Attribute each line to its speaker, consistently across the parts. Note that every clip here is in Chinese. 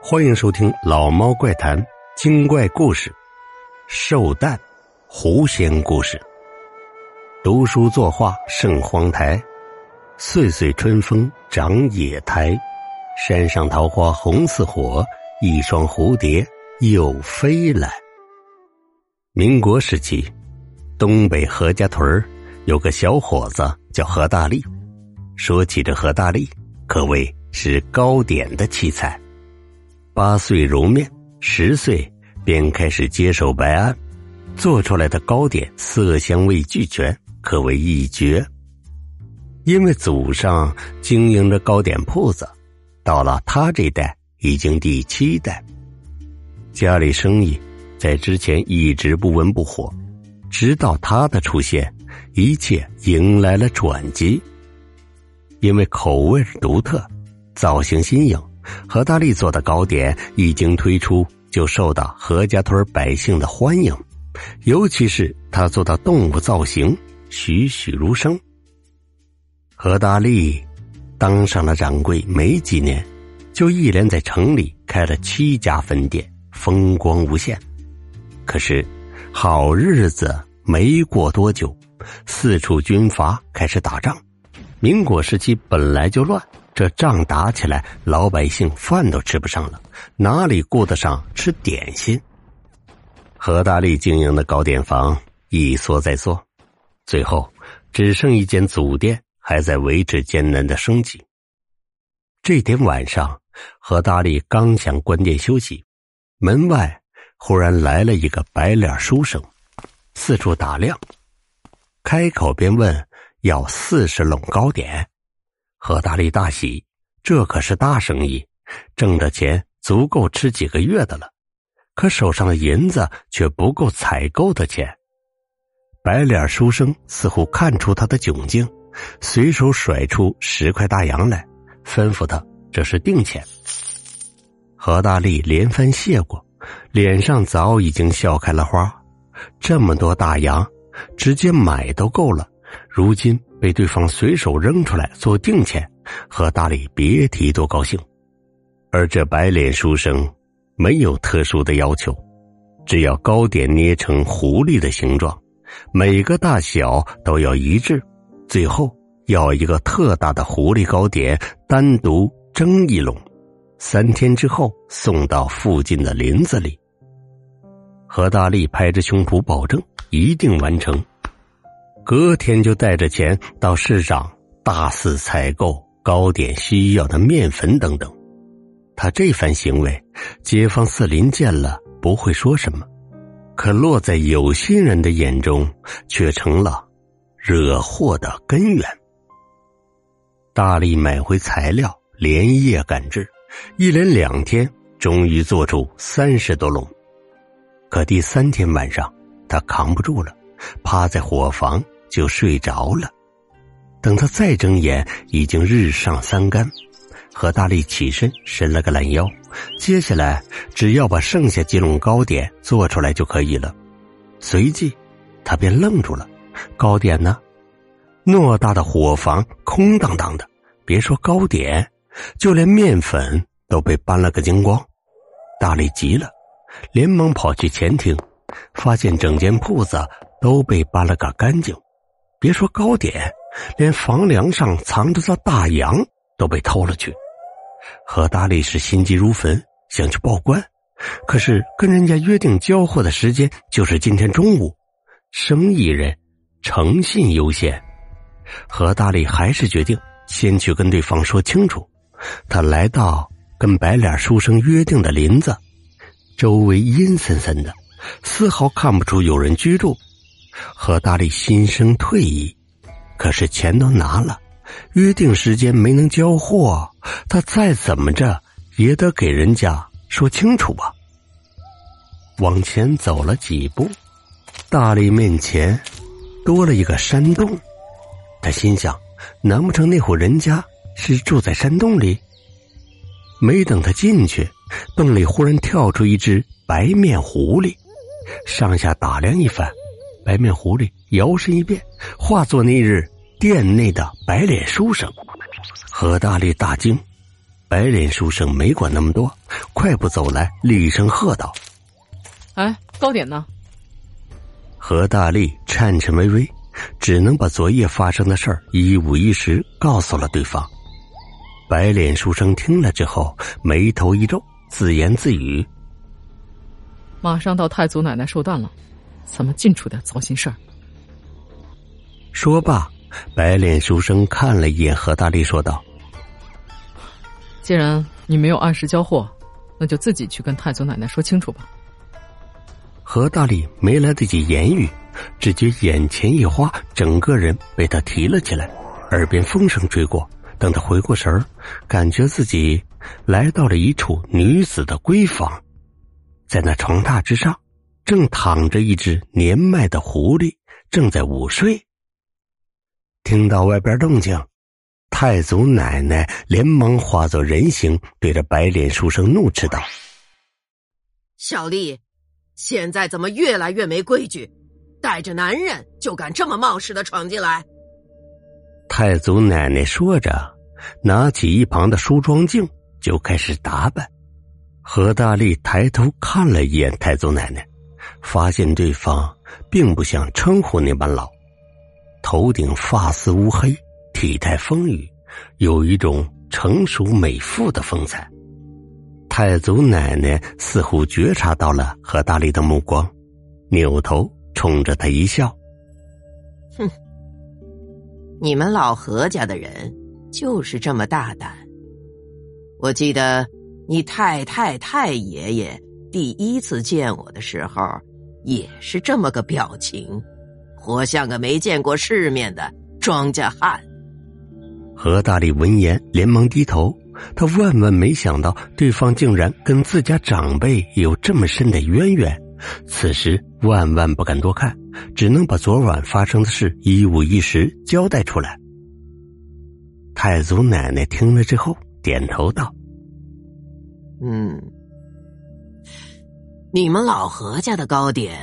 Speaker 1: 欢迎收听《老猫怪谈》精怪故事，《寿诞》狐仙故事。读书作画胜荒台，岁岁春风长野台。山上桃花红似火，一双蝴蝶又飞来。民国时期，东北何家屯有个小伙子叫何大力。说起这何大力，可谓是糕点的奇才。八岁揉面，十岁便开始接手白案，做出来的糕点色香味俱全，可谓一绝。因为祖上经营着糕点铺子，到了他这代已经第七代。家里生意在之前一直不温不火，直到他的出现，一切迎来了转机。因为口味独特，造型新颖。何大力做的糕点一经推出，就受到何家屯百姓的欢迎，尤其是他做的动物造型栩栩如生。何大力当上了掌柜没几年，就一连在城里开了七家分店，风光无限。可是好日子没过多久，四处军阀开始打仗。民国时期本来就乱。这仗打起来，老百姓饭都吃不上了，哪里顾得上吃点心？何大力经营的糕点房一缩再缩，最后只剩一间祖店还在维持艰难的生计。这天晚上，何大力刚想关店休息，门外忽然来了一个白脸书生，四处打量，开口便问要四十笼糕点。何大力大喜，这可是大生意，挣的钱足够吃几个月的了。可手上的银子却不够采购的钱。白脸书生似乎看出他的窘境，随手甩出十块大洋来，吩咐他：“这是定钱。”何大力连番谢过，脸上早已经笑开了花。这么多大洋，直接买都够了。如今。被对方随手扔出来做定钱，何大力别提多高兴。而这白脸书生没有特殊的要求，只要糕点捏成狐狸的形状，每个大小都要一致，最后要一个特大的狐狸糕点单独蒸一笼，三天之后送到附近的林子里。何大力拍着胸脯保证一定完成。隔天就带着钱到市场大肆采购糕点需要的面粉等等。他这番行为，街坊四邻见了不会说什么，可落在有心人的眼中，却成了惹祸的根源。大力买回材料，连夜赶制，一连两天，终于做出三十多笼。可第三天晚上，他扛不住了，趴在火房。就睡着了。等他再睁眼，已经日上三竿。何大力起身伸了个懒腰，接下来只要把剩下几笼糕点做出来就可以了。随即，他便愣住了：糕点呢？偌大的伙房空荡荡的，别说糕点，就连面粉都被搬了个精光。大力急了，连忙跑去前厅，发现整间铺子都被扒了个干净。别说糕点，连房梁上藏着的大洋都被偷了去。何大力是心急如焚，想去报官，可是跟人家约定交货的时间就是今天中午，生意人诚信优先。何大力还是决定先去跟对方说清楚。他来到跟白脸书生约定的林子，周围阴森森的，丝毫看不出有人居住。何大力心生退意，可是钱都拿了，约定时间没能交货，他再怎么着也得给人家说清楚吧。往前走了几步，大力面前多了一个山洞，他心想：难不成那户人家是住在山洞里？没等他进去，洞里忽然跳出一只白面狐狸，上下打量一番。白面狐狸摇身一变，化作那日店内的白脸书生。何大力大惊，白脸书生没管那么多，快步走来，厉声喝道：“
Speaker 2: 哎，糕点呢？”
Speaker 1: 何大力颤颤巍巍，只能把昨夜发生的事儿一五一十告诉了对方。白脸书生听了之后，眉头一皱，自言自语：“
Speaker 2: 马上到太祖奶奶寿诞了，怎么尽出点糟心事儿？”
Speaker 1: 说罢，白脸书生看了一眼何大力，说道。
Speaker 2: 既然你没有按时交货，那就自己去跟太祖奶奶说清楚吧。
Speaker 1: 何大力没来得及言语，只觉眼前一花，整个人被他提了起来，耳边风声吹过。等他回过神儿，感觉自己来到了一处女子的闺房，在那床榻之上，正躺着一只年迈的狐狸，正在午睡。听到外边动静。太祖奶奶连忙化作人形，对着白脸书生怒斥道：“
Speaker 3: 小丽，现在怎么越来越没规矩？带着男人就敢这么冒失的闯进来？”
Speaker 1: 太祖奶奶说着，拿起一旁的梳妆镜就开始打扮。何大力抬头看了一眼太祖奶奶，发现对方并不像称呼那般老，头顶发丝乌黑。体态丰腴，有一种成熟美妇的风采。太祖奶奶似乎觉察到了何大力的目光，扭头冲着他一笑：“
Speaker 3: 哼，你们老何家的人就是这么大胆。我记得你太太太爷爷第一次见我的时候，也是这么个表情，活像个没见过世面的庄稼汉。”
Speaker 1: 何大力闻言连忙低头，他万万没想到对方竟然跟自家长辈有这么深的渊源，此时万万不敢多看，只能把昨晚发生的事一五一十交代出来。太祖奶奶听了之后点头道：“
Speaker 3: 嗯，你们老何家的糕点，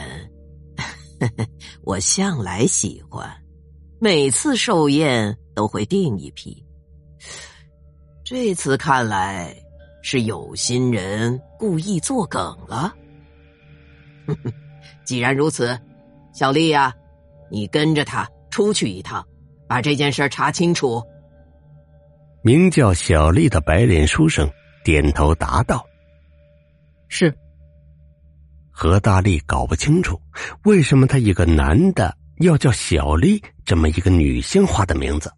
Speaker 3: 我向来喜欢，每次寿宴。”都会订一批。这次看来是有心人故意作梗了。既然如此，小丽呀，你跟着他出去一趟，把这件事查清楚。
Speaker 1: 名叫小丽的白脸书生点头答道：“
Speaker 2: 是。”
Speaker 1: 何大力搞不清楚，为什么他一个男的要叫小丽这么一个女性化的名字。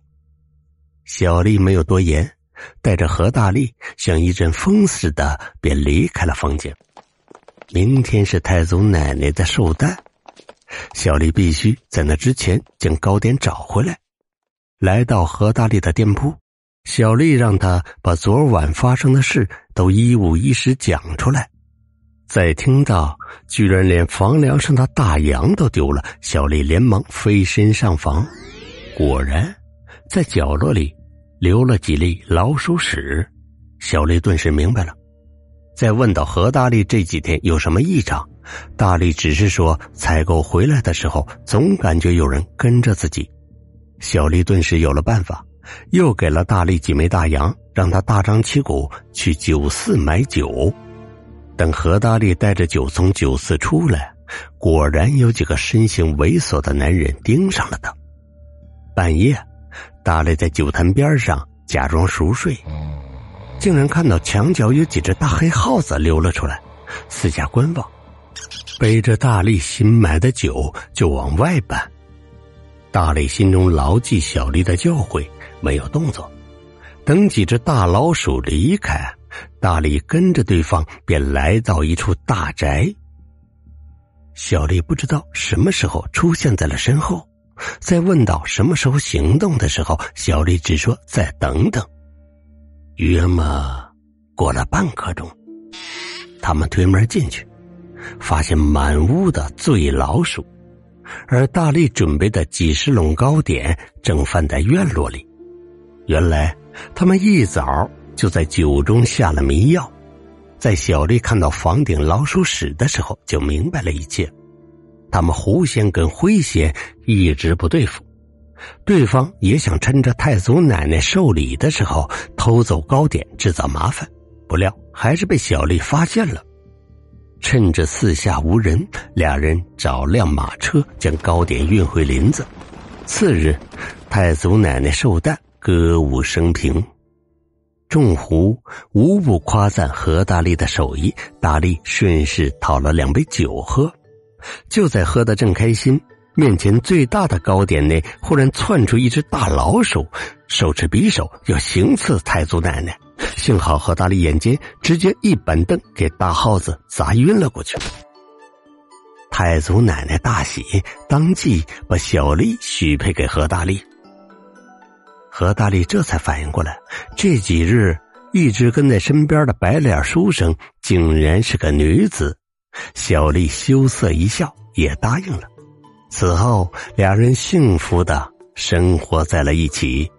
Speaker 1: 小丽没有多言，带着何大力像一阵风似的便离开了房间。明天是太祖奶奶的寿诞，小丽必须在那之前将糕点找回来。来到何大力的店铺，小丽让他把昨晚发生的事都一五一十讲出来。在听到居然连房梁上的大洋都丢了，小丽连忙飞身上房，果然在角落里。留了几粒老鼠屎，小丽顿时明白了。在问到何大力这几天有什么异常，大力只是说采购回来的时候总感觉有人跟着自己。小丽顿时有了办法，又给了大力几枚大洋，让他大张旗鼓去酒肆买酒。等何大力带着酒从酒肆出来，果然有几个身形猥琐的男人盯上了他。半夜。大力在酒坛边上假装熟睡，竟然看到墙角有几只大黑耗子溜了出来，四下观望，背着大力新买的酒就往外搬。大力心中牢记小丽的教诲，没有动作。等几只大老鼠离开，大力跟着对方便来到一处大宅。小丽不知道什么时候出现在了身后。在问到什么时候行动的时候，小丽只说再等等。约么过了半刻钟，他们推门进去，发现满屋的醉老鼠，而大力准备的几十笼糕点正放在院落里。原来他们一早就在酒中下了迷药。在小丽看到房顶老鼠屎的时候，就明白了一切。他们狐仙跟灰仙一直不对付，对方也想趁着太祖奶奶受礼的时候偷走糕点，制造麻烦。不料还是被小丽发现了。趁着四下无人，俩人找辆马车将糕点运回林子。次日，太祖奶奶寿诞，歌舞升平，众狐无不夸赞何大力的手艺。大力顺势讨了两杯酒喝。就在喝得正开心，面前最大的糕点内忽然窜出一只大老鼠，手持匕首要行刺太祖奶奶。幸好何大力眼尖，直接一板凳给大耗子砸晕了过去。太祖奶奶大喜，当即把小丽许配给何大力。何大力这才反应过来，这几日一直跟在身边的白脸书生竟然是个女子。小丽羞涩一笑，也答应了。此后，两人幸福的生活在了一起。